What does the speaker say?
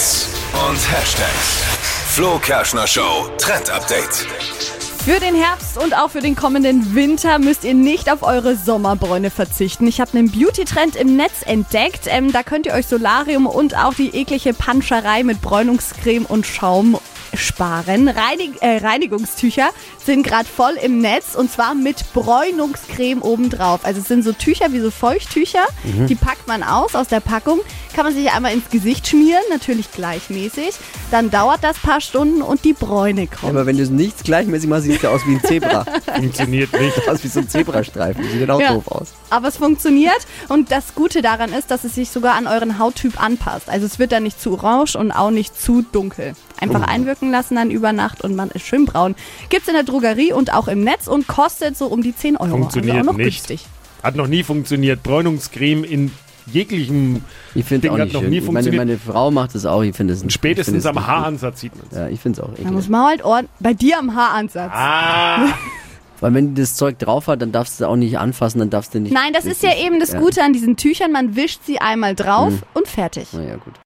Hits und Hashtags. Flo Kerschner Show Trend Update. Für den Herbst und auch für den kommenden Winter müsst ihr nicht auf eure Sommerbräune verzichten. Ich habe einen Beauty-Trend im Netz entdeckt. Ähm, da könnt ihr euch Solarium und auch die eklige Panscherei mit Bräunungscreme und Schaum sparen. Reinig äh, Reinigungstücher sind gerade voll im Netz und zwar mit Bräunungscreme obendrauf. Also es sind so Tücher wie so Feuchttücher, die packt man aus aus der Packung, kann man sich einmal ins Gesicht schmieren, natürlich gleichmäßig. Dann dauert das paar Stunden und die Bräune kommt. Aber wenn du es nichts gleichmäßig machst, sieht es ja aus wie ein Zebra. Funktioniert nicht. aus wie so ein Zebrastreifen. Sieht auch Ja. doof aus. Aber es funktioniert und das Gute daran ist, dass es sich sogar an euren Hauttyp anpasst. Also es wird dann nicht zu orange und auch nicht zu dunkel. Einfach einwirken lassen dann über Nacht und man ist schön braun. Gibt's in der Drogerie und auch im Netz und kostet so um die 10 Euro. Funktioniert also auch noch nicht. günstig. Hat noch nie funktioniert. Bräunungscreme in jeglichem. Ich finde Ding auch hat nicht noch schön. nie meine, funktioniert. meine Frau macht es auch. Ich finde es Spätestens am nicht gut. Haaransatz sieht man es. Ja, ich finde es auch Da eklig. muss man halt ordn- bei dir am Haaransatz. Ah, Weil wenn die das Zeug drauf hat, dann darfst du es auch nicht anfassen, dann darfst du nicht. Nein, das ist ja richtig- eben das ja. Gute an diesen Tüchern. Man wischt sie einmal drauf und fertig. Naja, gut.